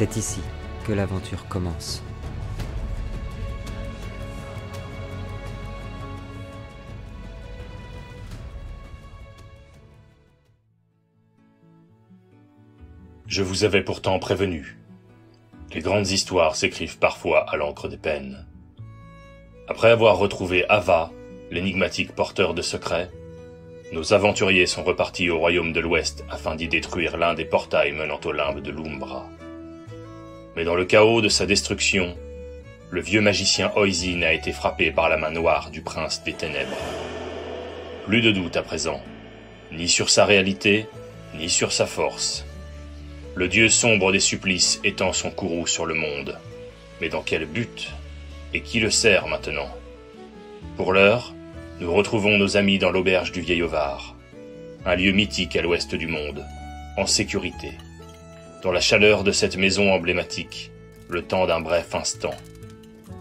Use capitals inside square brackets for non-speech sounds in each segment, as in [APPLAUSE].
C'est ici que l'aventure commence. Je vous avais pourtant prévenu. Les grandes histoires s'écrivent parfois à l'encre des peines. Après avoir retrouvé Ava, l'énigmatique porteur de secrets, nos aventuriers sont repartis au royaume de l'Ouest afin d'y détruire l'un des portails menant au limbe de l'Umbra. Mais dans le chaos de sa destruction, le vieux magicien Oisin a été frappé par la main noire du prince des ténèbres. Plus de doute à présent, ni sur sa réalité, ni sur sa force. Le dieu sombre des supplices étend son courroux sur le monde. Mais dans quel but Et qui le sert maintenant? Pour l'heure, nous retrouvons nos amis dans l'auberge du Vieil Ovar, un lieu mythique à l'ouest du monde, en sécurité, dans la chaleur de cette maison emblématique, le temps d'un bref instant,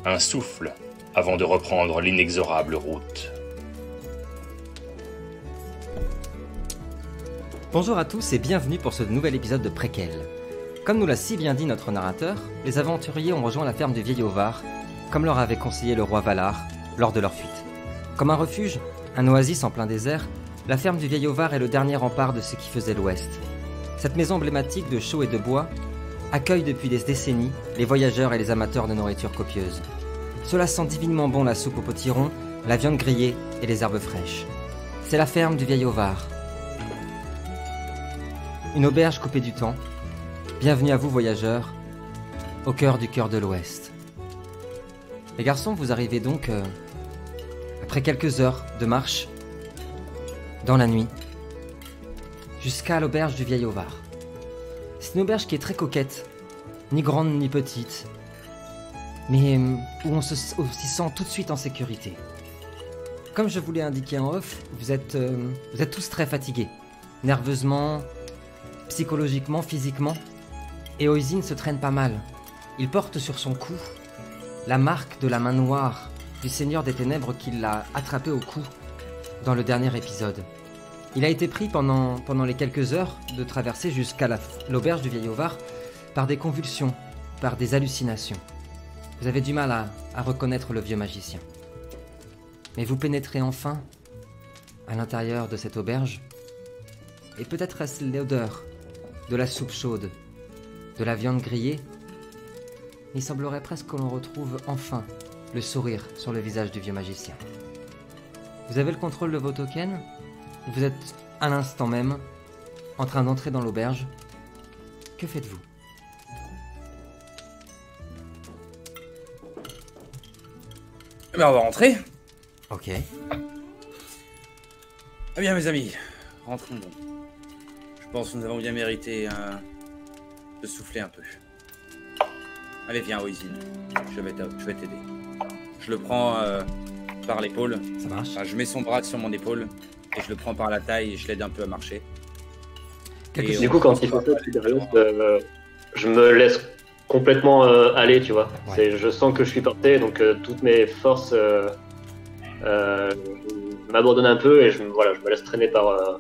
un souffle avant de reprendre l'inexorable route. Bonjour à tous et bienvenue pour ce nouvel épisode de Préquel. Comme nous l'a si bien dit notre narrateur, les aventuriers ont rejoint la ferme du Vieil Ovar, comme leur avait conseillé le roi Valar lors de leur fuite. Comme un refuge, un oasis en plein désert, la ferme du Vieil Ovar est le dernier rempart de ce qui faisait l'Ouest. Cette maison emblématique de chaux et de bois accueille depuis des décennies les voyageurs et les amateurs de nourriture copieuse. Cela sent divinement bon la soupe au potiron, la viande grillée et les herbes fraîches. C'est la ferme du Vieil Ovar, une auberge coupée du temps. Bienvenue à vous, voyageurs, au cœur du cœur de l'Ouest. Les garçons, vous arrivez donc, euh, après quelques heures de marche, dans la nuit, jusqu'à l'auberge du Vieil Ovar. C'est une auberge qui est très coquette, ni grande ni petite, mais euh, où on se s'y sent tout de suite en sécurité. Comme je vous l'ai indiqué en off, vous êtes, euh, vous êtes tous très fatigués, nerveusement, psychologiquement, physiquement. Et Oisin se traîne pas mal. Il porte sur son cou la marque de la main noire du Seigneur des Ténèbres qui l'a attrapé au cou dans le dernier épisode. Il a été pris pendant, les quelques heures de traversée jusqu'à l'auberge du Vieil Ovar par des convulsions, par des hallucinations. Vous avez du mal à, à reconnaître le vieux magicien. Mais vous pénétrez enfin à l'intérieur de cette auberge, et peut-être est-ce l'odeur de la soupe chaude, de la viande grillée, il semblerait presque que l'on retrouve enfin le sourire sur le visage du vieux magicien. Vous avez le contrôle de vos tokens? Vous êtes à l'instant même en train d'entrer dans l'auberge. Que faites-vous? Eh bien, on va rentrer. Ok. Eh bien, mes amis, rentrons donc. Je pense que nous avons bien mérité hein, de souffler un peu. Allez, viens, Oisin. Je vais t'aider. Je le prends euh, par l'épaule. Ça marche. je mets son bras sur mon épaule et je le prends par la taille et je l'aide un peu à marcher. du coup, quand il fait ça, euh, je me laisse complètement euh, aller, tu vois. Je sens que je suis porté, donc toutes mes forces m'abandonnent un peu et je, voilà, je me laisse traîner par,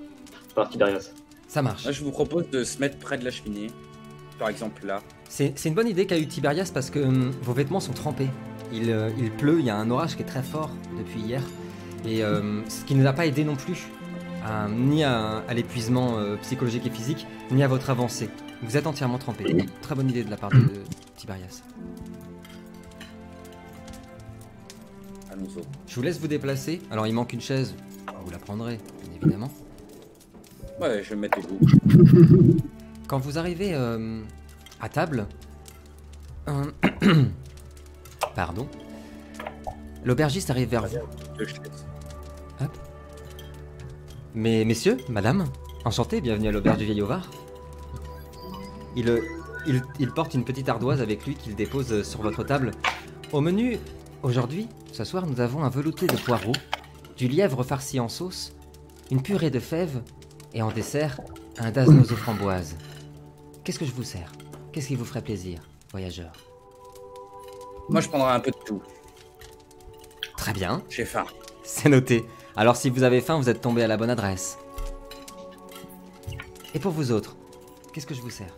par Tiberias. Ça marche. je vous propose de se mettre près de la cheminée, par exemple là. C'est une bonne idée qu'a eu Tiberias parce que hum, vos vêtements sont trempés. Il, euh, il, pleut, il y a un orage qui est très fort depuis hier. Et hum, ce qui ne nous a pas aidé non plus, ni à, l'épuisement euh, psychologique et physique, ni à votre avancée. Vous êtes entièrement trempé. Très bonne idée de la part de, Tiberias. Je vous laisse vous déplacer. Alors il manque une chaise, vous la prendrez, bien évidemment. Ouais, je vais me mettre debout. Quand vous arrivez euh, à table, [CLEARS THROAT] pardon, l'aubergiste arrive vers vous. Mais messieurs, madame, enchanté, bienvenue à l'auberge du Vieil Ovar. Il, il, il, porte une petite ardoise avec lui qu'il dépose sur votre table. Au menu, aujourd'hui, ce soir, nous avons un velouté de poireaux, du lièvre farci en sauce, une purée de fèves et en dessert, un dasnos aux framboises. Qu'est-ce que je vous sers? Qu'est-ce qui vous ferait plaisir, voyageur? Moi, je prendrai un peu de tout. Très bien. J'ai faim. C'est noté. Alors, si vous avez faim, vous êtes tombé à la bonne adresse. Et pour vous autres, qu'est-ce que je vous sers?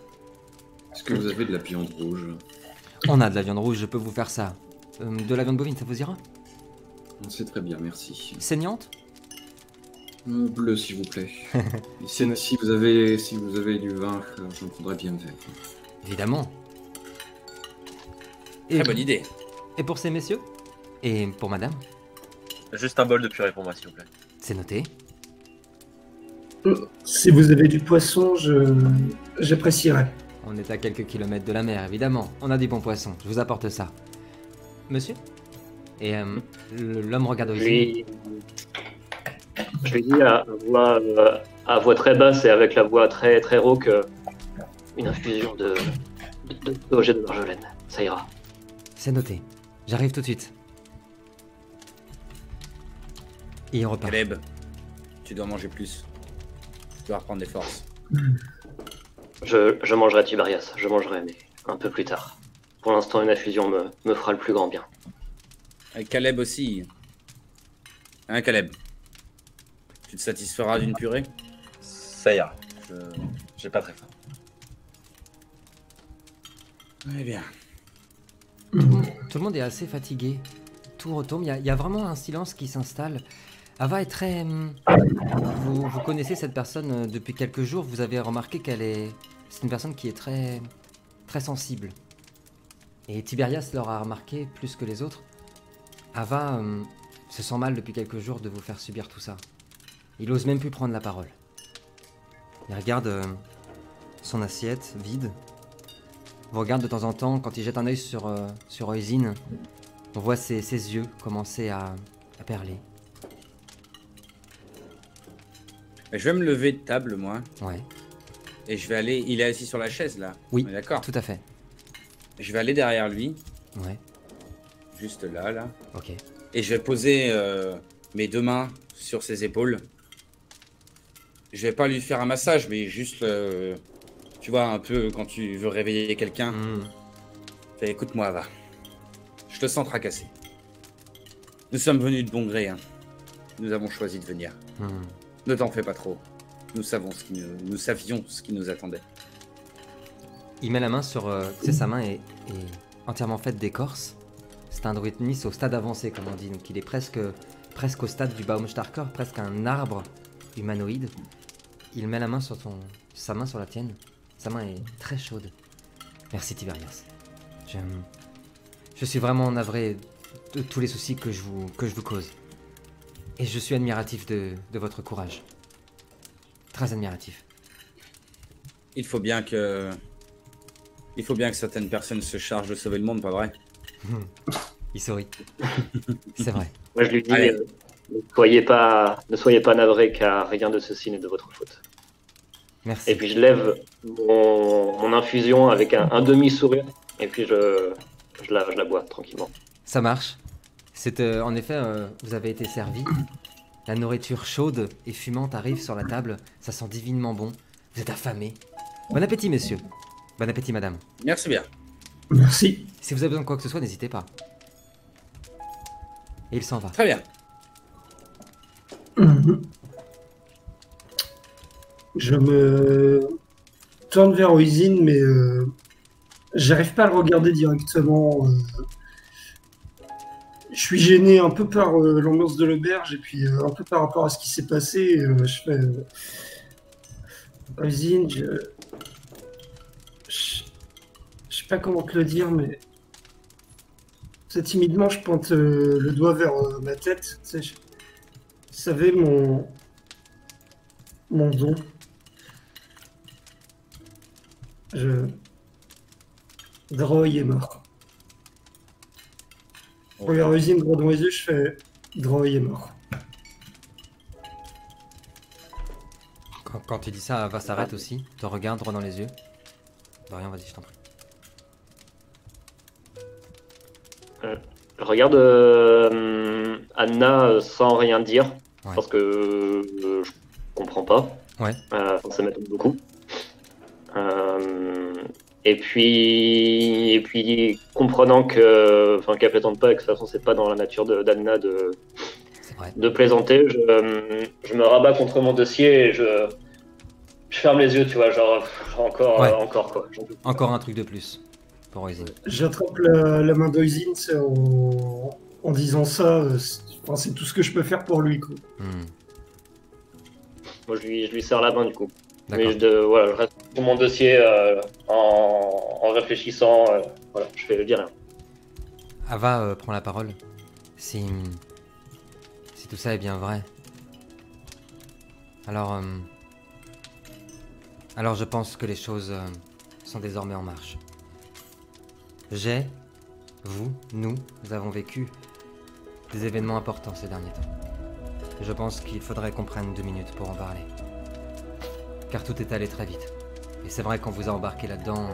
Est-ce que vous avez de la viande rouge? On a de la viande rouge, je peux vous faire ça. Euh, de la viande bovine, ça vous ira? C'est très bien, merci. Saignante? Euh, Bleu, s'il vous plaît. [LAUGHS] si, si, vous avez, si vous avez du vin, j'en prendrais bien vert. Évidemment. Très bonne idée. Et pour ces messieurs? Et pour madame? Juste un bol de purée pour moi, s'il vous plaît. C'est noté. Si vous avez du poisson, je j'apprécierais. On est à quelques kilomètres de la mer, évidemment. On a du bon poisson. Je vous apporte ça. Monsieur Et euh, l'homme regarde aussi. Je lui dis à voix, euh, à voix très basse et avec la voix très très rauque une infusion de, de, de, de marjolaine. Ça ira. C'est noté. J'arrive tout de suite. Et il repart. Caleb, tu dois manger plus. Tu dois reprendre des forces. Je, je mangerai Tiberias, je mangerai, mais un peu plus tard. Pour l'instant, une infusion me, me fera le plus grand bien. Et Caleb aussi. Hein, Caleb? Tu te satisferas d'une purée? Ça ira. Je... J'ai pas très faim. Eh bien. Tout le monde est assez fatigué. Tout retombe. Il y, a vraiment un silence qui s'installe. Ava est très. Hum, vous, connaissez cette personne euh, depuis quelques jours. Vous avez remarqué qu'elle est. C'est une personne qui est très. très sensible. Et Tiberias l'aura remarqué plus que les autres. Ava hum, se sent mal depuis quelques jours de vous faire subir tout ça. Il ose même plus prendre la parole. Il regarde euh, son assiette vide vous regarde de temps en temps, quand il jette un œil sur, euh, sur Oisin, on voit ses, yeux commencer à, perler. Je vais me lever de table, moi. Ouais. Et je vais aller. Il est assis sur la chaise, là. Oui. D'accord. Tout à fait. Je vais aller derrière lui. Ouais. Juste là, là. Ok. Et je vais poser euh, mes deux mains sur ses épaules. Je vais pas lui faire un massage, mais juste euh, tu vois, un peu quand tu veux réveiller quelqu'un. Hmm. écoute-moi, va. Je te sens tracassé. Nous sommes venus de bon gré. Hein. Nous avons choisi de venir. Hmm. Ne t'en fais pas trop. Nous savons ce qui nous, savions ce qui nous attendait. Il met la main sur. Euh, sa main est, entièrement faite d'écorce. C'est un druide Nice au stade avancé, comme on dit. Donc il est presque, presque au stade du Baumstarker, presque un arbre humanoïde. Il met la main sur ton, sa main sur la tienne. Sa main est très chaude. Merci Tiberias. Je suis vraiment navré de tous les soucis je que je vous cause. Et je suis admiratif de, de votre courage. Très admiratif. Il faut bien que. Il faut bien que certaines personnes se chargent de sauver le monde, pas vrai? [LAUGHS] Il sourit. [LAUGHS] C'est vrai. Moi je lui dis euh, ne, soyez pas, ne soyez pas navré car rien de ceci n'est de votre faute. Merci. Et puis je lève mon, infusion avec un, demi-sourire et puis je, je, la, je la bois tranquillement. Ça marche. C'est euh, en effet, euh, vous avez été servi. La nourriture chaude et fumante arrive sur la table. Ça sent divinement bon. Vous êtes affamés. Bon appétit, messieurs. Bon appétit, madame. Merci bien. Merci. Si vous avez besoin de quoi que ce soit, n'hésitez pas. Et il s'en va. Très bien. Mhm. Je me tourne vers Oisin, mais euh, j'arrive pas à le regarder directement. Euh. Je suis gêné un peu par euh, l'ambiance de l'auberge et puis un peu par rapport à ce qui s'est passé. je fais. Oisin, je... je. sais pas comment te le dire, mais. C'est timidement, je pointe le doigt vers ma tête. Tu vous savez, mon. Mon don. Je. Droy est mort. Regarde Usine droit dans les yeux, je fais Droy est mort. Quand, tu dis ça, va s'arrête aussi, te regarde droit dans les yeux. rien, vas-y, je t'en prie. Euh, regarde euh, Anna sans rien dire, parce que euh, je comprends pas. Ouais. ça m'étonne beaucoup. Euh, et puis, et puis comprenant que, enfin, qu'elle plaisante pas, et que de toute façon c'est pas dans la nature d'Anna de, de, plaisanter, je, je, me rabats contre mon dossier et je, je ferme les yeux, tu vois, genre encore, Ouais. euh, encore quoi. Encore un truc de plus pour Oisin. J'attrape la, la main d'Oisin c'est en, en disant ça. euh, c'est tout ce que je peux faire pour lui. Quoi. Hmm, Moi, je lui, je lui serre la main du coup. Mais je, de, voilà, je reste sur mon dossier euh, en, en réfléchissant. euh, voilà, je fais dire rien. Ava euh, prend la parole. Si. Si tout ça est bien vrai. Alors. alors je pense que les choses sont désormais en marche. J'ai, vous, nous, nous avons vécu des événements importants ces derniers temps. Je pense qu'il faudrait qu'on prenne deux minutes pour en parler. Car tout est allé très vite. Et c'est vrai qu'on vous a embarqué là-dedans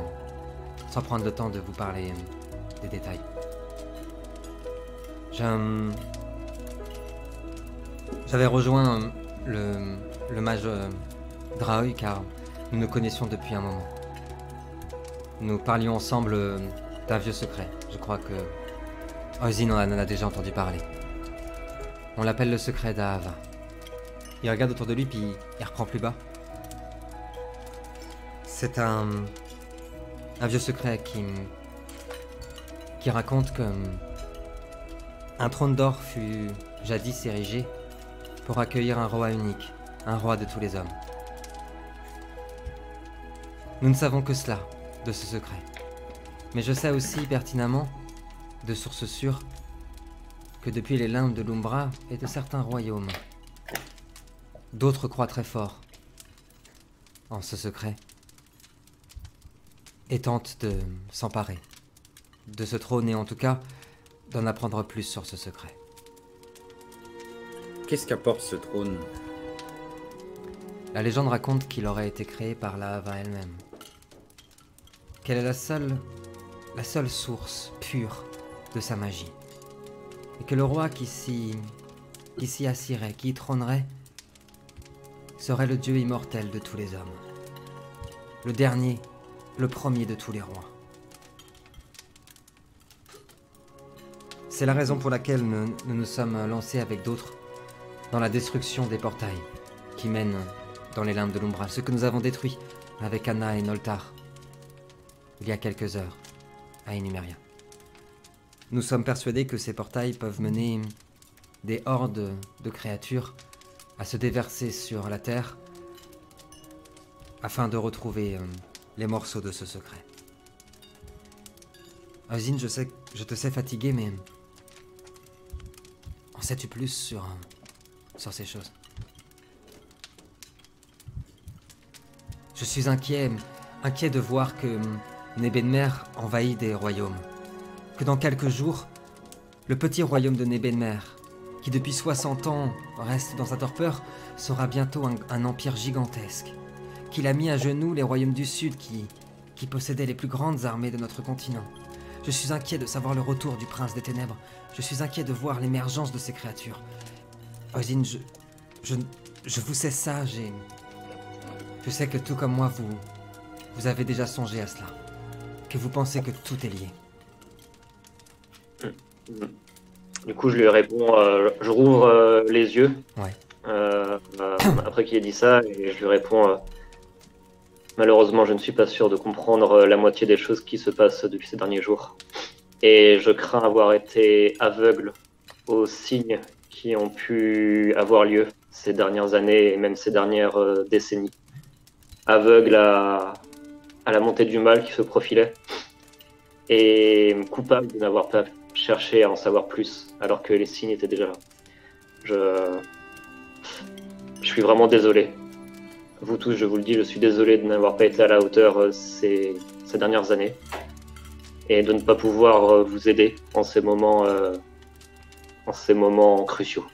sans prendre le temps de vous parler euh, des détails. J'avais rejoint euh, le, mage euh, Draoï car nous nous connaissions depuis un moment. Nous parlions ensemble d'un vieux secret. Je crois que Ozin en a déjà entendu parler. On l'appelle le secret d'Ahava. Il regarde autour de lui puis il reprend plus bas. C'est un un vieux secret qui qui raconte que un trône d'or fut jadis érigé pour accueillir un roi unique, un roi de tous les hommes. Nous ne savons que cela de ce secret. Mais je sais aussi pertinemment, de sources sûres, que depuis les limbes de l'Umbra et de certains royaumes, d'autres croient très fort en ce secret et tentent de s'emparer de ce trône et en tout cas d'en apprendre plus sur ce secret. Qu'est-ce qu'apporte ce trône? La légende raconte qu'il aurait été créé par la Hava elle-même. Qu'elle est la seule, la seule source pure de sa magie. Et que le roi qui s'y, qui s'y assirait, qui y trônerait, serait le dieu immortel de tous les hommes. Le dernier, le premier de tous les rois. C'est la raison pour laquelle nous nous, sommes lancés avec d'autres dans la destruction des portails qui mènent dans les limbes de l'Umbral, ce que nous avons détruit avec Anna et Noltar il y a quelques heures à Enumeria. Nous sommes persuadés que ces portails peuvent mener des hordes de créatures à se déverser sur la terre afin de retrouver euh, les morceaux de ce secret. Ozine, je sais, je te sais fatigué, mais en sais-tu plus sur euh, sur ces choses Je suis inquiet, inquiet de voir que Nebenmer envahit des royaumes. Que dans quelques jours, le petit royaume de Nebenmer, qui depuis 60 ans reste dans sa torpeur, sera bientôt un empire gigantesque. Qu'il a mis à genoux les royaumes du Sud qui, qui possédaient les plus grandes armées de notre continent. Je suis inquiet de savoir le retour du prince des ténèbres. Je suis inquiet de voir l'émergence de ces créatures. Ozine, je, je, je vous sais sage et je sais que tout comme moi, vous, vous avez déjà songé à cela. Que vous pensez que tout est lié. Du coup, je lui réponds, euh, je rouvre euh, les yeux. Ouais. euh, après qu'il ait dit ça, et je lui réponds, malheureusement, je ne suis pas sûr de comprendre euh, la moitié des choses qui se passent depuis ces derniers jours. Et je crains avoir été aveugle aux signes qui ont pu avoir lieu ces dernières années et même ces dernières euh, décennies. Aveugle à, à la montée du mal qui se profilait et coupable de n'avoir pas cherché à en savoir plus alors que les signes étaient déjà là. Je, je suis vraiment désolé. Vous tous, je vous le dis, je suis désolé de n'avoir pas été à la hauteur euh, ces, ces dernières années et de ne pas pouvoir euh, vous aider en ces moments, euh, en ces moments cruciaux.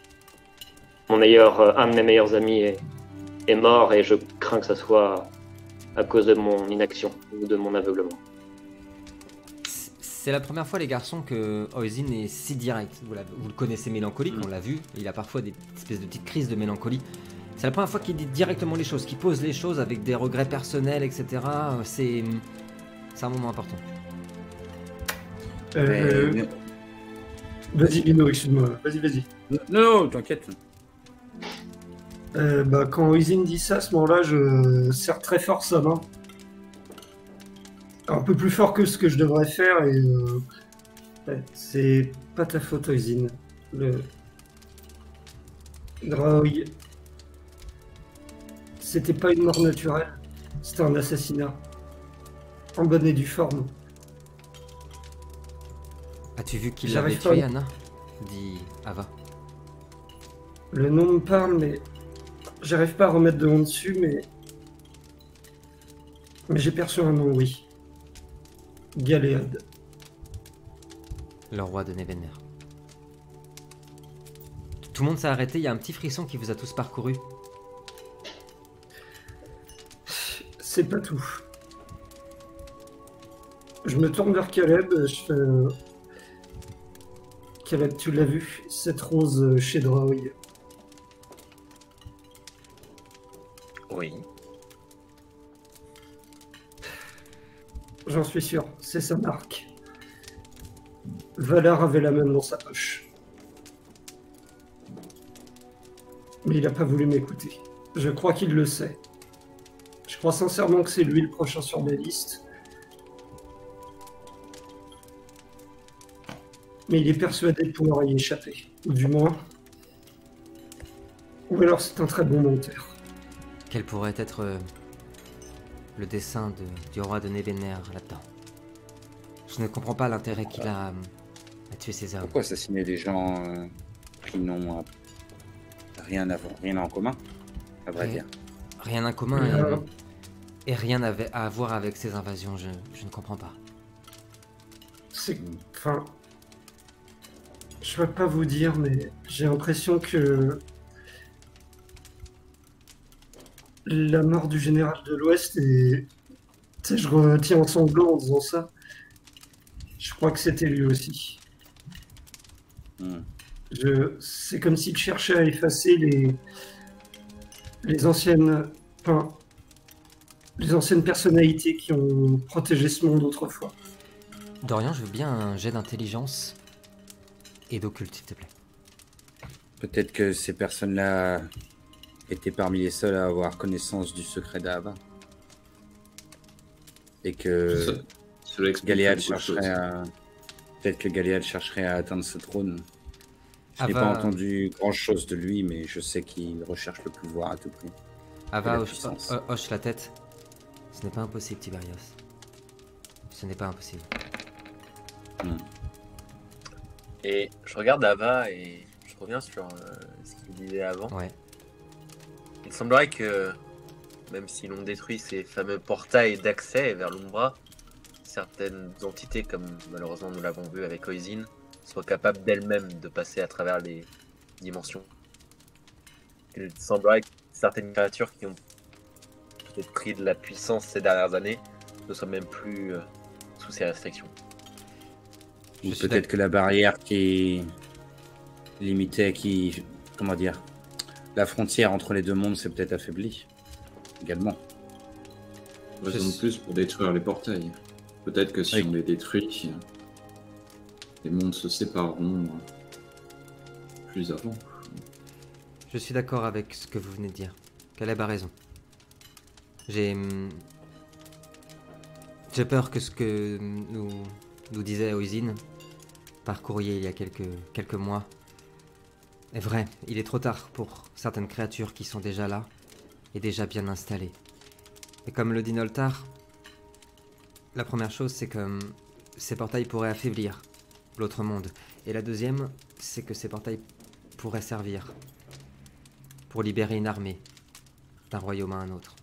Mon meilleur, un de mes meilleurs amis est, est mort et je crains que ça soit à cause de mon inaction ou de mon aveuglement. C'est la première fois, les garçons, que Oisin est si direct. Vous, le connaissez mélancolique, on l'a vu. Il a parfois des espèces de petites crises de mélancolie. C'est la première fois qu'il dit directement les choses, qu'il pose les choses avec des regrets personnels, etc. C'est c'est un moment important. Euh, Mais- Vas-y, Bino, excuse-moi. Vas-y, vas-y. Non, non, t'inquiète. Euh, bah, quand Oisin dit ça, à ce moment-là, je serre très fort sa main. Un peu plus fort que ce que je devrais faire et euh, c'est pas ta faute, Oisin. Le Draoï, c'était pas une mort naturelle, c'était un assassinat. En bonne et due forme. As-tu vu qu'il J'arrive l'avait pas à- tué, Anna dit Ava. Le nom me parle, mais j'arrive pas à remettre de nom dessus, mais. Mais j'ai perçu un nom, oui. Galéade. le roi de Nevener. Tout le monde s'est arrêté, il y a un petit frisson qui vous a tous parcouru. C'est pas tout. Je me tourne vers Caleb, je euh, Caleb, tu l'as vu, cette rose euh, chez Draoï. Oui. J'en suis sûr, c'est sa marque. Valar avait la même dans sa poche. Mais il n'a pas voulu m'écouter. Je crois qu'il le sait. Je crois sincèrement que c'est lui le prochain sur ma liste. Mais il est persuadé de pouvoir y échapper. Ou du moins. Ou alors c'est un très bon menteur. Quel pourrait être euh, le dessin de- du roi de Nevener là-dedans? Je ne comprends pas l'intérêt qu'il a euh, à tuer ces hommes. Pourquoi assassiner des gens euh, qui n'ont euh, rien, à, rien en commun, à vrai dire? Rien en commun Euh, et, rien à, à voir avec ces invasions, je, je ne comprends pas. C'est. Enfin. Je peux pas vous dire, mais j'ai l'impression que. La mort du général de l'Ouest est. Tu sais, je retiens en sanglant en disant ça. Je crois que c'était lui aussi. Hmm. Je... C'est comme s'il cherchait à effacer les. Les anciennes. Enfin. Les anciennes personnalités qui ont protégé ce monde autrefois. Dorian, je veux bien un jet d'intelligence et d'occulte, s'il te plaît. Peut-être que ces personnes-là étaient parmi les seules à avoir connaissance du secret d'Ava. Et que choses. chercherait à. Peut-être que Galéal chercherait à atteindre ce trône. Je n'ai pas entendu grand-chose de lui, mais je sais qu'il recherche le pouvoir à tout prix. Ava hoche la tête. Ce n'est pas impossible, Tiberios. Ce n'est pas impossible. Et je regarde Ava et je reviens sur euh, ce qu'il disait avant. Ouais. Il semblerait que, même si l'on détruit ces fameux portails d'accès vers l'Umbra, certaines entités, comme malheureusement nous l'avons vu avec Oisin, soient capables d'elles-mêmes de passer à travers les dimensions. Il semblerait que certaines créatures qui ont peut-être pris de la puissance ces dernières années ne soient même plus euh, sous ces restrictions. Ou peut-être que la barrière qui limitait, qui. Comment dire La frontière entre les deux mondes s'est peut-être affaiblie. Également. Raison de plus pour détruire les portails. Peut-être que si Oui. on les détruit, les mondes se sépareront euh, plus avant. Je suis d'accord avec ce que vous venez de dire. Caleb a raison. J'ai. hum, J'ai peur que ce que nous, nous disait Oisin par courrier il y a quelques, quelques mois est vrai. Il est trop tard pour certaines créatures qui sont déjà là et déjà bien installées. Et comme le dit Noltar, la première chose c'est que hum, ces portails pourraient affaiblir l'autre monde. Et la deuxième, c'est que ces portails pourraient servir pour libérer une armée d'un royaume à un autre.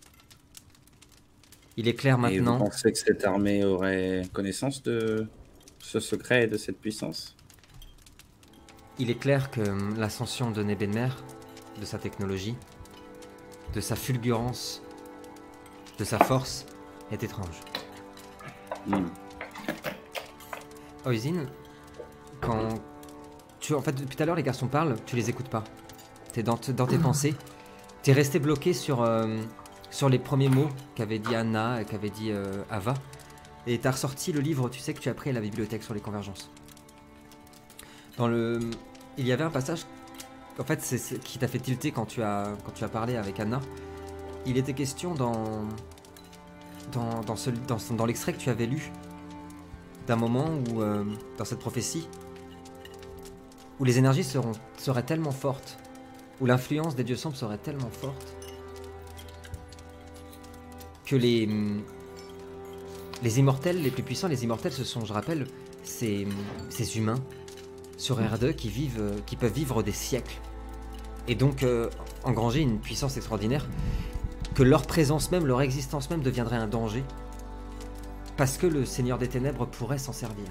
Il est clair Et vous maintenant. pensez que cette armée aurait connaissance de ce secret et de cette puissance? Il est clair que hum, l'ascension de Nebenmer, de sa technologie, de sa fulgurance, de sa force, est étrange. Hmm. Oisin, quand tu en fait depuis tout à l'heure les garçons parlent, tu les écoutes pas. T'es dans, tes [CLEARS THROAT] pensées. T'es resté bloqué sur euh, sur les premiers mots qu'avait dit Anna et qu'avait dit euh, Ava. Et t'as ressorti le livre, tu sais que tu as pris à la bibliothèque sur les convergences. Dans le, il y avait un passage en fait, c'est ce qui t'a fait tilter quand tu as, quand tu as parlé avec Anna. Il était question dans, dans, dans, ce- dans, dans l'extrait que tu avais lu, d'un moment où, euh, dans cette prophétie, où les énergies seraient tellement fortes, où l'influence des dieux sombres serait tellement forte, que les, les immortels, les plus puissants, les immortels, ce sont, je rappelle, ces, ces humains sur R2 qui vivent, euh, qui peuvent vivre des siècles, et donc euh, engranger une puissance extraordinaire, que leur présence même, leur existence même deviendrait un danger, parce que le Seigneur des Ténèbres pourrait s'en servir,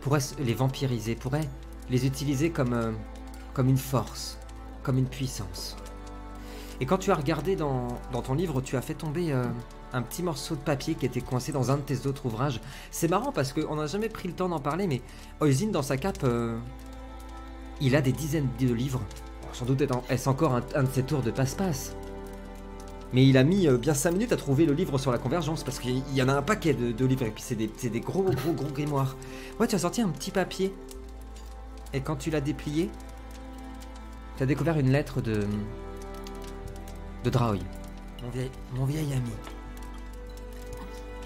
pourrait les vampiriser, pourrait les utiliser comme, euh, comme une force, comme une puissance. Et quand tu as regardé dans, ton livre, tu as fait tomber euh, un petit morceau de papier qui était coincé dans un de tes autres ouvrages. C'est marrant parce qu'on n'a jamais pris le temps d'en parler, mais Oisin, dans sa cape, euh, il a des dizaines de livres. Sans doute est-ce encore un, de ses tours de passe-passe. Mais il a mis euh, bien 5 minutes à trouver le livre sur la convergence parce qu'il y en a un paquet de, livres et puis c'est des, c'est des gros, gros, gros grimoires. Ouais, tu as sorti un petit papier et quand tu l'as déplié, tu as découvert une lettre de. De vieil, mon vieil ami.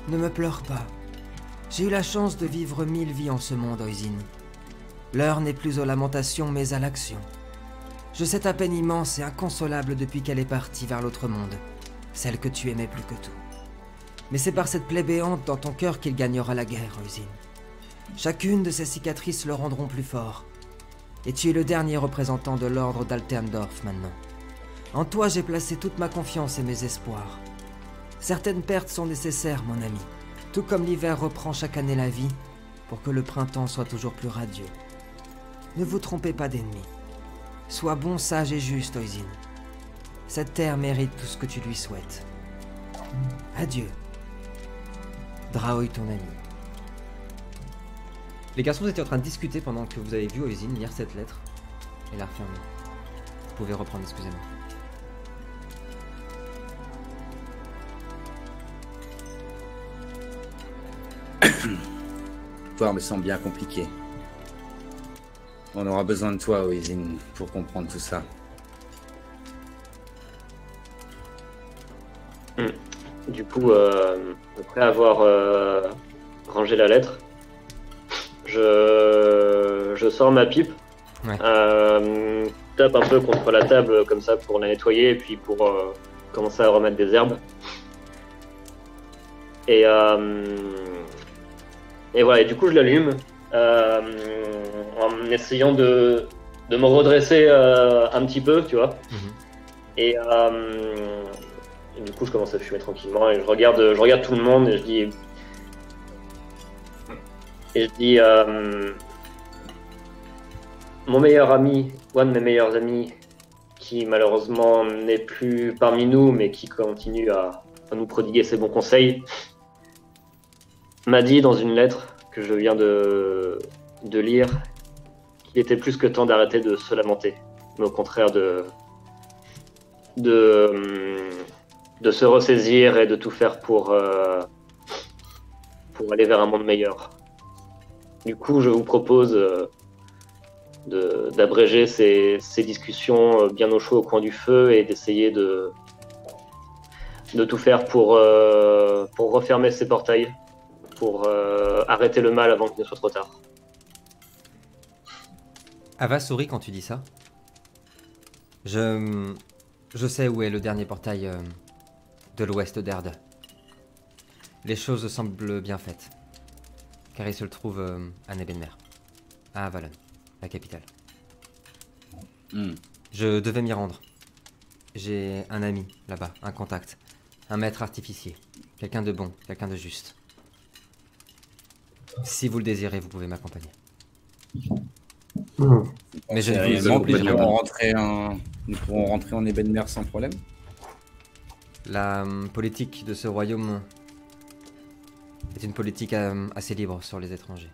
Ne me pleure pas. J'ai eu la chance de vivre mille vies en ce monde, Oisin. L'heure n'est plus aux lamentations, mais à l'action. Je sais ta peine immense et inconsolable depuis qu'elle est partie vers l'autre monde, celle que tu aimais plus que tout. Mais c'est par cette plaie béante dans ton cœur qu'il gagnera la guerre, Oisin. Chacune de ces cicatrices le rendront plus fort. Et tu es le dernier représentant de l'ordre d'Alterndorf maintenant. En toi, j'ai placé toute ma confiance et mes espoirs. Certaines pertes sont nécessaires, mon ami, tout comme l'hiver reprend chaque année la vie pour que le printemps soit toujours plus radieux. Ne vous trompez pas d'ennemi. Sois bon, sage et juste, Oisin. Cette terre mérite tout ce que tu lui souhaites. Adieu. Draoy, ton ami. Les garçons, étiez en train de discuter pendant que vous avez vu Oisin lire cette lettre et la refermer. Vous pouvez reprendre, excusez-moi. L'histoire me semble bien compliquée. On aura besoin de toi, Oisin, pour comprendre tout ça. Du coup, euh, après avoir euh, rangé la lettre, je, je sors ma pipe, Ouais. euh, tape un peu contre la table comme ça pour la nettoyer et puis pour euh, commencer à remettre des herbes. Et, euh, et voilà, et du coup je l'allume euh, en essayant de, de me redresser euh, un petit peu, tu vois. Mhm. Et, euh, et du coup, je commence à fumer tranquillement et je regarde, je regarde tout le monde et je dis, et je dis, mon meilleur ami, ou un de mes meilleurs amis, qui malheureusement n'est plus parmi nous, mais qui continue à, à nous prodiguer ses bons conseils, m'a dit dans une lettre que je viens de, de lire qu'il était plus que temps d'arrêter de se lamenter, mais au contraire de, de, de se ressaisir et de tout faire pour, euh, pour aller vers un monde meilleur. Du coup, je vous propose euh, d'abréger ces, ces discussions euh, bien au chaud au coin du feu et d'essayer de, de tout faire pour, pour refermer ces portails, pour euh, arrêter le mal avant qu'il ne soit trop tard. Ava sourit quand tu dis ça. Je. Je sais où est le dernier portail euh, de l'ouest d'Erde. Les choses semblent bien faites. Car il se trouve euh, à Nebenmer, à Avalon, la capitale. Hmm. Je devais m'y rendre. J'ai un ami là-bas, un contact, un maître artificier, quelqu'un de bon, quelqu'un de juste. Si vous le désirez, vous pouvez m'accompagner. Mais je ne vous réellement que nous pourrons rentrer en, nous pourrons rentrer en Ebenmer sans problème. La hum, politique de ce royaume est une politique euh, assez libre sur les étrangers.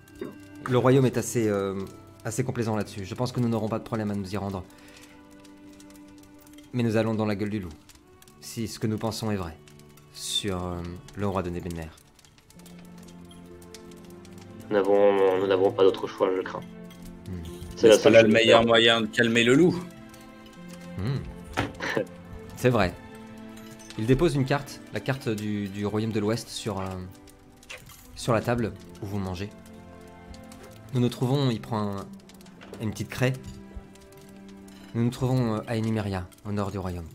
Le royaume est assez, euh, assez complaisant là-dessus. Je pense que nous n'aurons pas de problème à nous y rendre. Mais nous allons dans la gueule du loup. Si ce que nous pensons est vrai. Sur euh, le roi de Nebenmer. Nous n'avons nous n'avons pas d'autre choix, je crains. Hmm. C'est la C'est seule là le meilleur faire. moyen de calmer le loup. Hmm. [LAUGHS] C'est vrai. Il dépose une carte, la carte du, du royaume de l'Ouest, sur, euh, sur la table où vous mangez. Nous nous trouvons, il prend un- une petite craie. Nous nous trouvons euh, à Enumeria, au nord du royaume.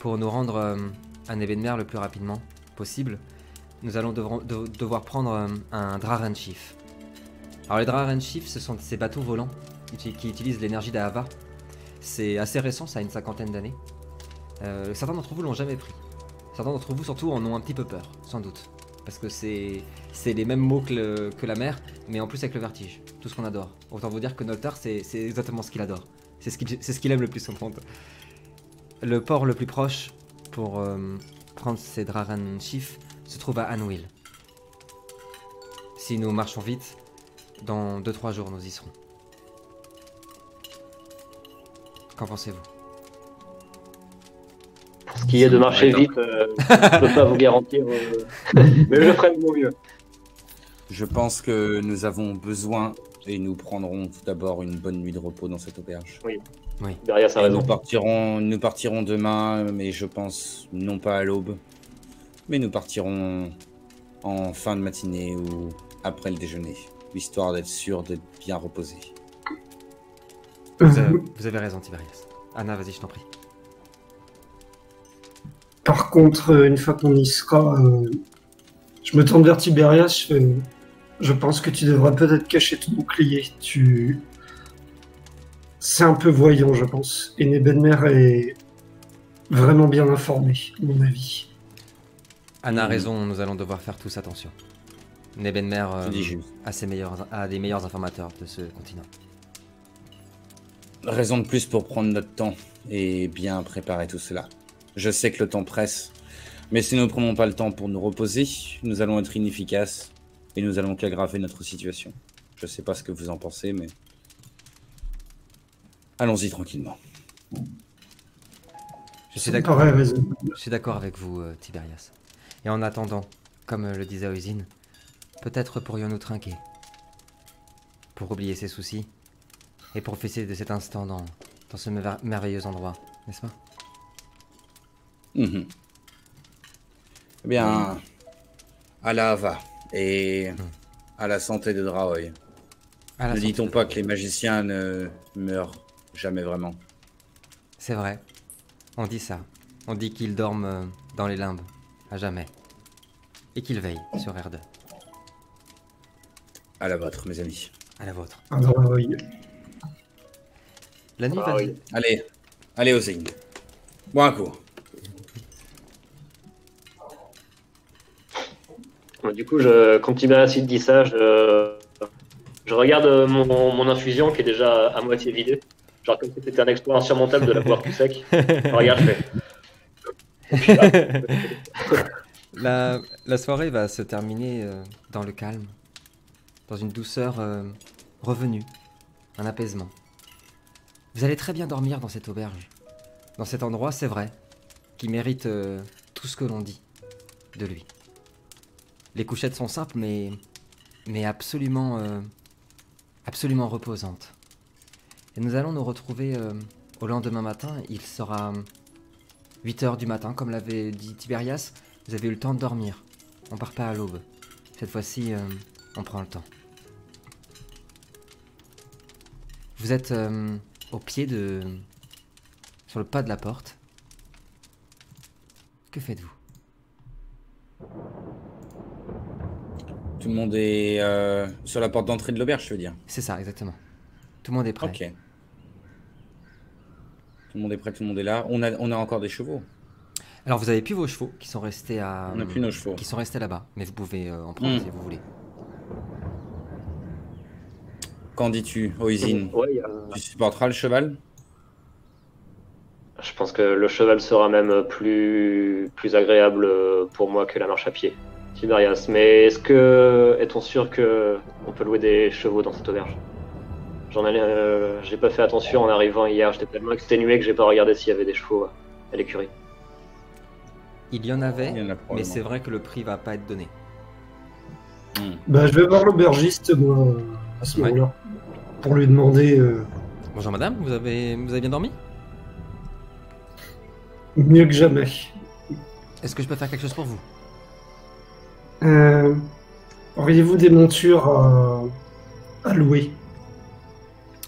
Pour nous rendre euh, à Nebenmer le plus rapidement possible, nous allons devoir prendre euh, un Draren Chief. Alors les Draren Chief, ce sont ces bateaux volants qui, utilisent l'énergie d'Ahava. C'est assez récent, ça a une cinquantaine d'années. Euh, certains d'entre vous l'ont jamais pris. Certains d'entre vous surtout en ont un petit peu peur, sans doute. Parce que c'est les mêmes mots que, la mer, mais en plus avec le vertige. Tout ce qu'on adore. Autant vous dire que Noltar, c'est exactement ce qu'il adore. C'est ce qu'il ce qu'il aime le plus au monde. Le port le plus proche pour euh, prendre ces Draran se trouve à Anwil. Si nous marchons vite, dans 2-3 jours nous y serons. Qu'en pensez-vous? Ce qui est de marcher vite, euh, [LAUGHS] je peux pas vous garantir. euh, mais je ferai de mon mieux. Je pense que nous avons besoin et nous prendrons tout d'abord une bonne nuit de repos dans cette auberge. Derrière, ça raison. nous partirons, nous partirons demain, mais je pense non pas à l'aube, mais nous partirons en fin de matinée ou après le déjeuner, histoire d'être sûr d'être bien reposé. vous Euh, avez, vous avez raison, Tiberias. Anna, vas-y, je t'en prie. Par contre, euh, une fois qu'on y sera, euh, je me tourne vers Tiberias. Je pense que tu devrais peut-être cacher ton bouclier. Tu, c'est un peu voyant, je pense. Et Nebenmer est vraiment bien informé, à mon avis. Anna a Mhm. raison, nous allons devoir faire tous attention. Nebenmer euh, a, ses meilleurs, a des meilleurs informateurs de ce continent. Raison de plus pour prendre notre temps et bien préparer tout cela. Je sais que le temps presse, mais si nous ne prenons pas le temps pour nous reposer, nous allons être inefficaces et nous allons qu'aggraver notre situation. Je sais pas ce que vous en pensez, mais allons-y tranquillement. Suis d'accord. Je suis d'accord avec vous, euh, Tiberias. Et en attendant, comme le disait Oisin, peut-être pourrions-nous trinquer. Pour oublier ses soucis et profiter de cet instant dans, dans ce mer- merveilleux endroit, n'est-ce pas? Mhm. Eh bien, à la Hava et à la santé de Draoy. Ne dit-on pas que les magiciens ne meurent jamais vraiment? C'est vrai. On dit ça. On dit qu'ils dorment euh, dans les limbes, à jamais. Et qu'ils veillent sur Erde. À la vôtre, mes amis. À la vôtre. Ah, oui. La nuit Ah va oui. Allez, allez aux signes. Bois un coup. Bon, Du coup, je, quand Tiberias il dit ça, je, je regarde euh, mon, mon infusion qui est déjà à moitié vidée. Genre comme si c'était un exploit insurmontable de la boire tout sec. [LAUGHS] Je regarde, je fais. [LAUGHS] La, soirée va se terminer euh, dans le calme, dans une douceur euh, revenue, un apaisement. Vous allez très bien dormir dans cette auberge, dans cet endroit, c'est vrai, qui mérite euh, tout ce que l'on dit de lui. Les couchettes sont simples, mais, mais absolument, absolument reposantes. Et nous allons nous retrouver au lendemain matin. Il sera 8 heures du matin, comme l'avait dit Tiberias. Vous avez eu le temps de dormir. On part pas à l'aube. Cette fois-ci, euh, on prend le temps. Vous êtes euh, au pied de... sur le pas de la porte. Que faites-vous? Tout le monde est euh, sur la porte d'entrée de l'auberge, je veux dire. C'est ça, exactement. Tout le monde est prêt. Ok. Tout le monde est prêt, tout le monde est là. On a, on a encore des chevaux. Alors vous avez plus vos chevaux qui sont restés à... On n'a plus nos chevaux. Qui sont restés là-bas, mais vous pouvez euh, en prendre Mm. si vous voulez. Qu'en dis-tu, Oisin Ouais, il y a- Tu supporteras le cheval? Je pense que le cheval sera même plus, plus agréable pour moi que la marche à pied. Tiberias, mais est-ce que est-on sûr que on peut louer des chevaux dans cette auberge? J'en ai, euh, j'ai pas fait attention en arrivant hier. J'étais tellement exténué que j'ai pas regardé s'il y avait des chevaux à l'écurie. Il y en avait, Il y en a mais c'est vrai que le prix va pas être donné. Hmm. Bah, je vais voir l'aubergiste, moi, à ce Ouais. moment-là. pour lui demander euh, Bonjour madame, vous avez, vous avez bien dormi? mieux que jamais. Est-ce que je peux faire quelque chose pour vous? Euh, Auriez-vous des montures à, à louer?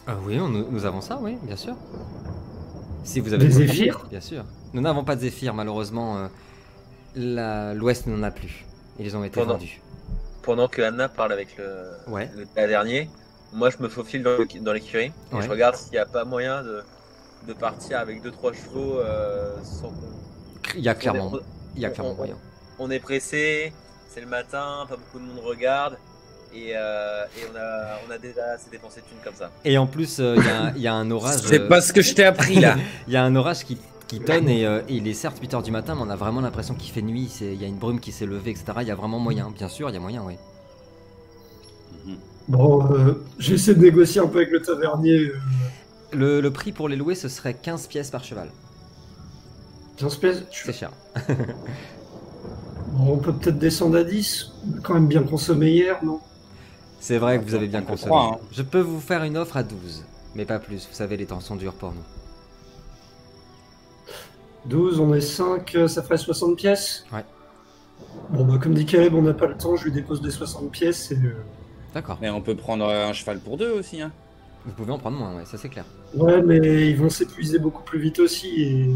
Ah oui, on- nous, avons ça, oui, bien sûr. Si vous avez Des zéphyrs Bien sûr. Nous n'avons pas de zéphyr, malheureusement. euh, L'Ouest n'en a plus. Ils ont été Pendant- vendus. Pendant que Anna parle avec le, Ouais. le dernier, moi je me faufile dans le- dans l'écurie et Ouais. je regarde s'il n'y a pas moyen de, de partir avec 2-3 chevaux euh, sans qu'on. Il y a clairement, il y a clairement on- moyen. On est pressé, c'est le matin, pas beaucoup de monde regarde et, euh, et on, a, on a déjà assez dépensé de thunes comme ça. Et en plus, euh, il y, a un- il y a un orage. C'est euh, pas ce que je t'ai appris là. [LAUGHS] Il y a un orage qui, qui tonne et, euh, et il est certes 8h du matin, mais on a vraiment l'impression qu'il fait nuit. Il y a une brume qui s'est levée, etc. Il y a vraiment moyen, bien sûr, il y a moyen, oui. Bon, euh, j'essaie de négocier un peu avec le tavernier. euh, Le, le prix pour les louer, ce serait 15 pièces par cheval. 15 pièces. C'est cher. Bon, on peut peut-être descendre à 10. On a quand même bien consommé hier, non? C'est vrai que vous avez bien consommé. hein. Je peux vous faire une offre à 12, mais pas plus. Vous savez, les temps sont durs pour nous. 12, on est 5, ça ferait 60 pièces? Ouais. Bon, bah, comme dit Caleb, on n'a pas le temps, je lui dépose des 60 pièces et. euh, D'accord. Mais on peut prendre un cheval pour deux aussi. Hein. Vous pouvez en prendre moins, ouais, ça c'est clair. Ouais, mais ils vont s'épuiser beaucoup plus vite aussi et.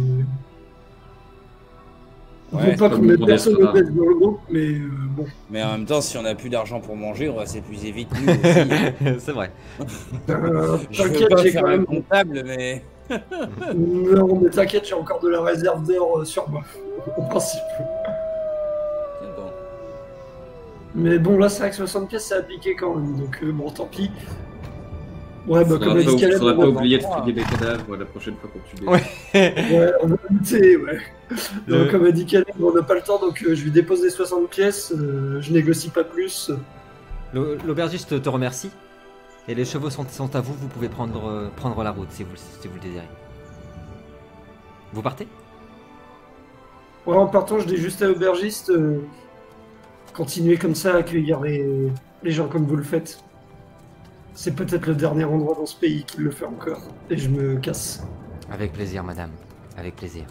On Ouais, veut pas comme qu'on mette pour personne au bête dans le groupe, mais euh, bon. Mais en même temps, si on a plus d'argent pour manger, on va s'épuiser vite. Nous [LAUGHS] aussi. c'est vrai. Euh, t'inquiète, j'ai quand un même. comptable, mais Non, mais t'inquiète, j'ai encore de la réserve d'or euh, sur moi, [LAUGHS] en principe. Bon. Mais bon, là, c'est vrai que 60 pièces, c'est appliqué quand même, donc euh, bon, tant pis. Ouais, bah, comme Caleb, faudra on pas oublier de fouiller des cadavres la prochaine fois qu'on tue des Ouais. Ouais, on va goûter, ouais. Le- Donc, comme a dit Caleb, on n'a pas le temps, donc euh, je lui dépose les 60 pièces, euh, je négocie pas plus. L'aubergiste te remercie. Et les chevaux sont, sont à vous, vous pouvez prendre, euh, prendre la route si vous, si vous le désirez. Vous partez? Ouais, en partant, je dis juste à l'aubergiste, euh, continuez comme ça à accueillir les, les gens comme vous le faites. C'est peut-être le dernier endroit dans ce pays qui le fait encore, et je me casse. Avec plaisir, madame. Avec plaisir.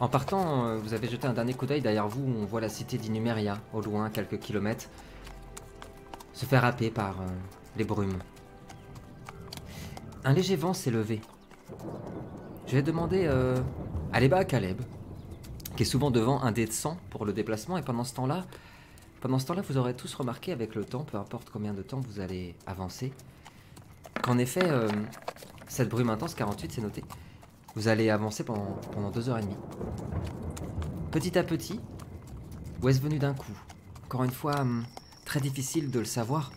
En partant, euh, vous avez jeté un dernier coup d'œil derrière vous on voit la cité d'Inumeria, au loin, quelques kilomètres, se faire happer par euh, les brumes. Un léger vent s'est levé. Je vais demander euh, à Caleb, qui est souvent devant un dé de 100 pour le déplacement, et pendant ce temps-là, pendant ce temps-là, vous aurez tous remarqué avec le temps, peu importe combien de temps vous allez avancer, qu'en effet, euh, cette brume intense, 48 c'est noté, vous allez avancer pendant, pendant deux heures et demie. Petit à petit, ou est-ce venu d'un coup? Encore une fois, hum, très difficile de le savoir.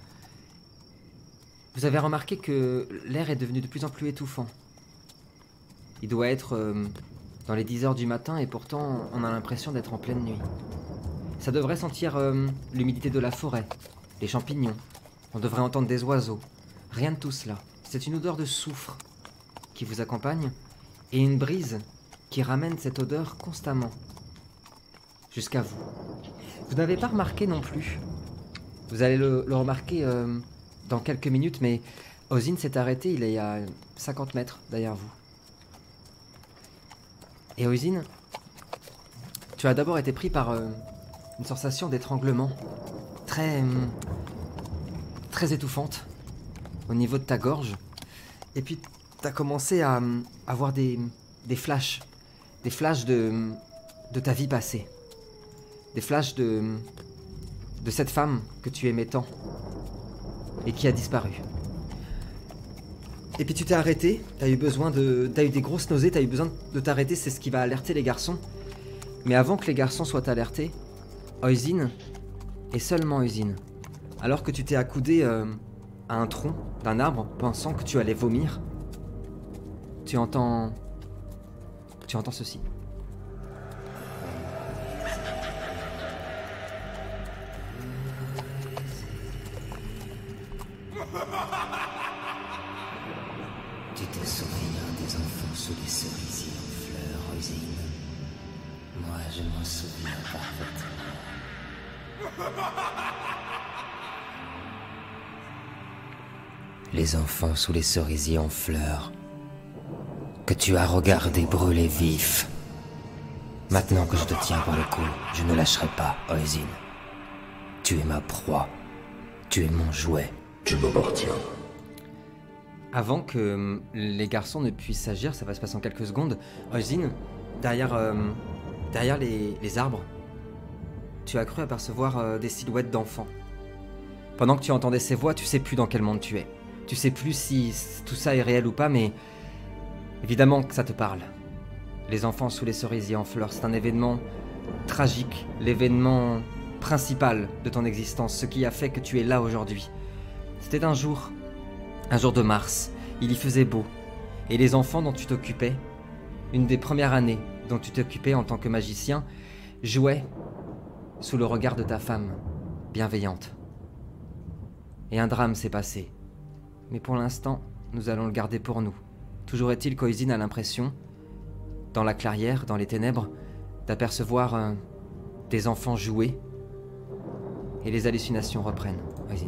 Vous avez remarqué que l'air est devenu de plus en plus étouffant. Il doit être euh, dans les 10 heures du matin et pourtant on a l'impression d'être en pleine nuit. Ça devrait sentir euh, l'humidité de la forêt, les champignons. On devrait entendre des oiseaux. Rien de tout cela. C'est une odeur de soufre qui vous accompagne et une brise qui ramène cette odeur constamment jusqu'à vous. Vous n'avez pas remarqué non plus. Vous allez le, remarquer euh, dans quelques minutes, mais Ozine s'est arrêté, il est à 50 mètres derrière vous. Et Ozine, tu as d'abord été pris par euh, une sensation d'étranglement très hum, très étouffante au niveau de ta gorge. Et puis t'as commencé à hum, avoir des, des flashs, des flashs de hum, de ta vie passée, des flashs de hum, de cette femme que tu aimais tant et qui a disparu. Et puis tu t'es arrêté, t'as eu besoin de. T'as eu des grosses nausées, t'as eu besoin de t'arrêter, c'est ce qui va alerter les garçons. Mais avant que les garçons soient alertés, Oisine, et seulement Oisine, alors que tu t'es accoudé euh, à un tronc d'un arbre, pensant que tu allais vomir, tu entends. Tu entends ceci. Les enfants sous les cerisiers en fleurs. Que tu as regardé brûler vif. Maintenant que je te tiens par le cou, je ne lâcherai pas, Oisin. Tu es ma proie. Tu es mon jouet. Tu m'appartiens. Avant que hum, les garçons ne puissent agir, ça va se passer en quelques secondes. Oisin, derrière, euh, derrière les, les arbres, tu as cru apercevoir euh, des silhouettes d'enfants. Pendant que tu entendais ces voix, tu sais plus dans quel monde tu es. Tu sais plus si tout ça est réel ou pas, mais évidemment que ça te parle. Les enfants sous les cerisiers en fleurs, c'est un événement tragique, l'événement principal de ton existence, ce qui a fait que tu es là aujourd'hui. C'était un jour, un jour de mars, il y faisait beau, et les enfants dont tu t'occupais, une des premières années dont tu t'occupais en tant que magicien, jouaient sous le regard de ta femme, bienveillante. Et un drame s'est passé. Mais pour l'instant, nous allons le garder pour nous. Toujours est-il qu'Oisin a l'impression, dans la clairière, dans les ténèbres, d'apercevoir euh, des enfants jouer. Et les hallucinations reprennent, Oisin.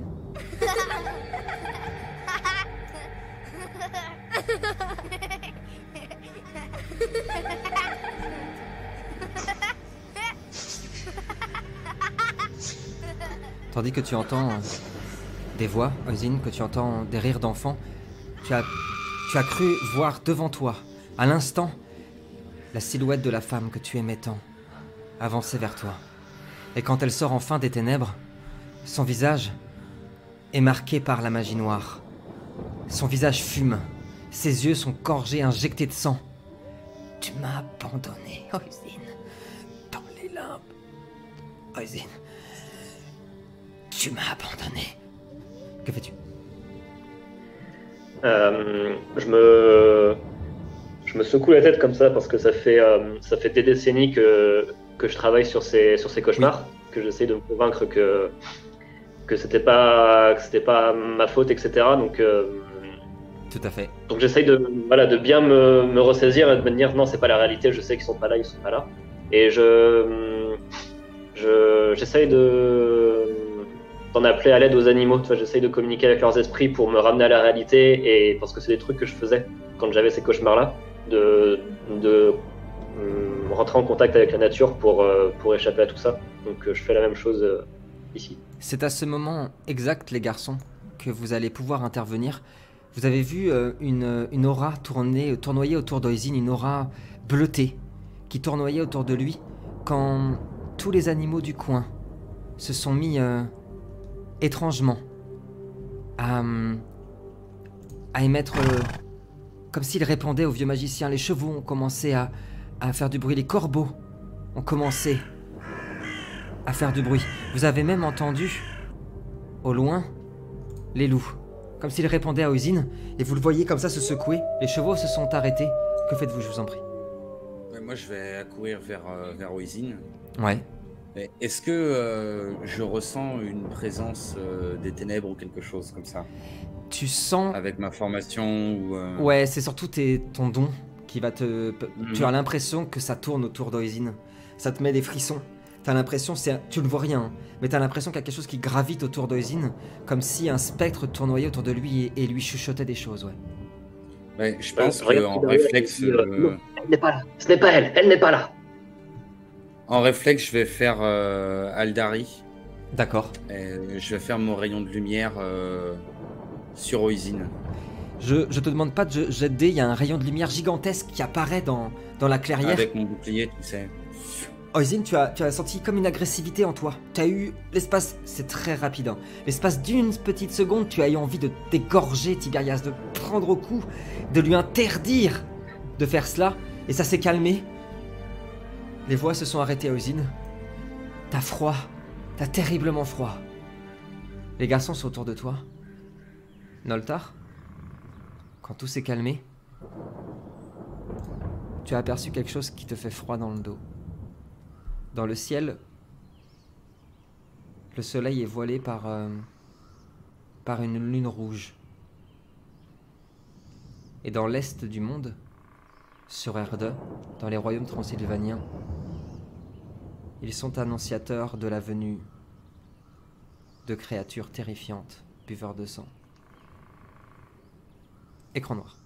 Tandis que tu entends euh, des voix, Oisin, que tu entends des rires d'enfants, tu as, tu as cru voir devant toi, à l'instant, la silhouette de la femme que tu aimais tant avancer vers toi. Et quand elle sort enfin des ténèbres, son visage est marqué par la magie noire. Son visage fume, ses yeux sont gorgés, injectés de sang. Tu m'as abandonné, Oisin, dans les limbes. Oisin, tu m'as abandonné. Que fais-tu Euh, je me je me secoue la tête comme ça parce que ça fait euh, ça fait des décennies que que je travaille sur ces sur ces cauchemars que j'essaie de me convaincre que que c'était pas que c'était pas ma faute etc donc euh, Tout à fait. donc j'essaye de voilà de bien me, me ressaisir et de me dire non c'est pas la réalité je sais qu'ils sont pas là ils sont pas là. Et je je j'essaye de d'en appeler à l'aide aux animaux. J'essaye de communiquer avec leurs esprits pour me ramener à la réalité et parce que c'est des trucs que je faisais quand j'avais ces cauchemars là de hum, rentrer en contact avec la nature pour euh, pour échapper à tout ça. Donc euh, je fais la même chose euh, ici. C'est à ce moment exact, les garçons, que vous allez pouvoir intervenir. Vous avez vu une, aura tourner, tournoyer autour d'Oisin, une aura bleutée, qui tournoyait autour de lui, quand tous les animaux du coin se sont mis étrangement à, à émettre, euh, comme s'ils répondaient au vieux magicien. Les chevaux ont commencé à, à faire du bruit, les corbeaux ont commencé à faire du bruit. Vous avez même entendu, au loin, les loups, comme s'ils répondaient à Oisin, et vous le voyez comme ça se secouer. Les chevaux se sont arrêtés. Que faites-vous, je vous en prie Ouais, moi, je vais accourir vers, euh, vers Oisin. Ouais. Est-ce que euh, je ressens une présence euh, des ténèbres ou quelque chose comme ça? Tu sens. Avec ma formation ou. euh, Ouais, c'est surtout tes- ton don qui va te. p- Mhm. Tu as l'impression que ça tourne autour d'Oisin. Ça te met des frissons. T'as l'impression, c'est, tu ne vois rien, hein, mais t'as l'impression qu'il y a quelque chose qui gravite autour d'Oisin, comme si un spectre tournoyait autour de lui et, et lui chuchotait des choses, ouais. ouais, je pense Euh, qu'en réflexe, il dit, euh, euh, non, elle n'est pas là ce n'est pas elle elle n'est pas là en réflexe, je vais faire euh, Aldari. D'accord. Et je vais faire mon rayon de lumière euh, sur Oisin. Je, je te demande pas de je- jet de dés, il y a un rayon de lumière gigantesque qui apparaît dans, dans la clairière. Avec mon bouclier, tu sais. Oisin, tu as, tu as senti comme une agressivité en toi. Tu as eu l'espace, c'est très rapide, hein. l'espace d'une petite seconde, tu as eu envie de t'égorger Tiberias, de prendre au cou, de lui interdire de faire cela, et ça s'est calmé. Les voix se sont arrêtées à Oisin. T'as froid, t'as terriblement froid. Les garçons sont autour de toi. Noltar, quand tout s'est calmé, tu as aperçu quelque chose qui te fait froid dans le dos. Dans le ciel, le soleil est voilé par, euh, par une lune rouge. Et dans l'est du monde, sur Erde, dans les royaumes transylvaniens, ils sont annonciateurs de la venue de créatures terrifiantes, buveurs de sang. écran noir.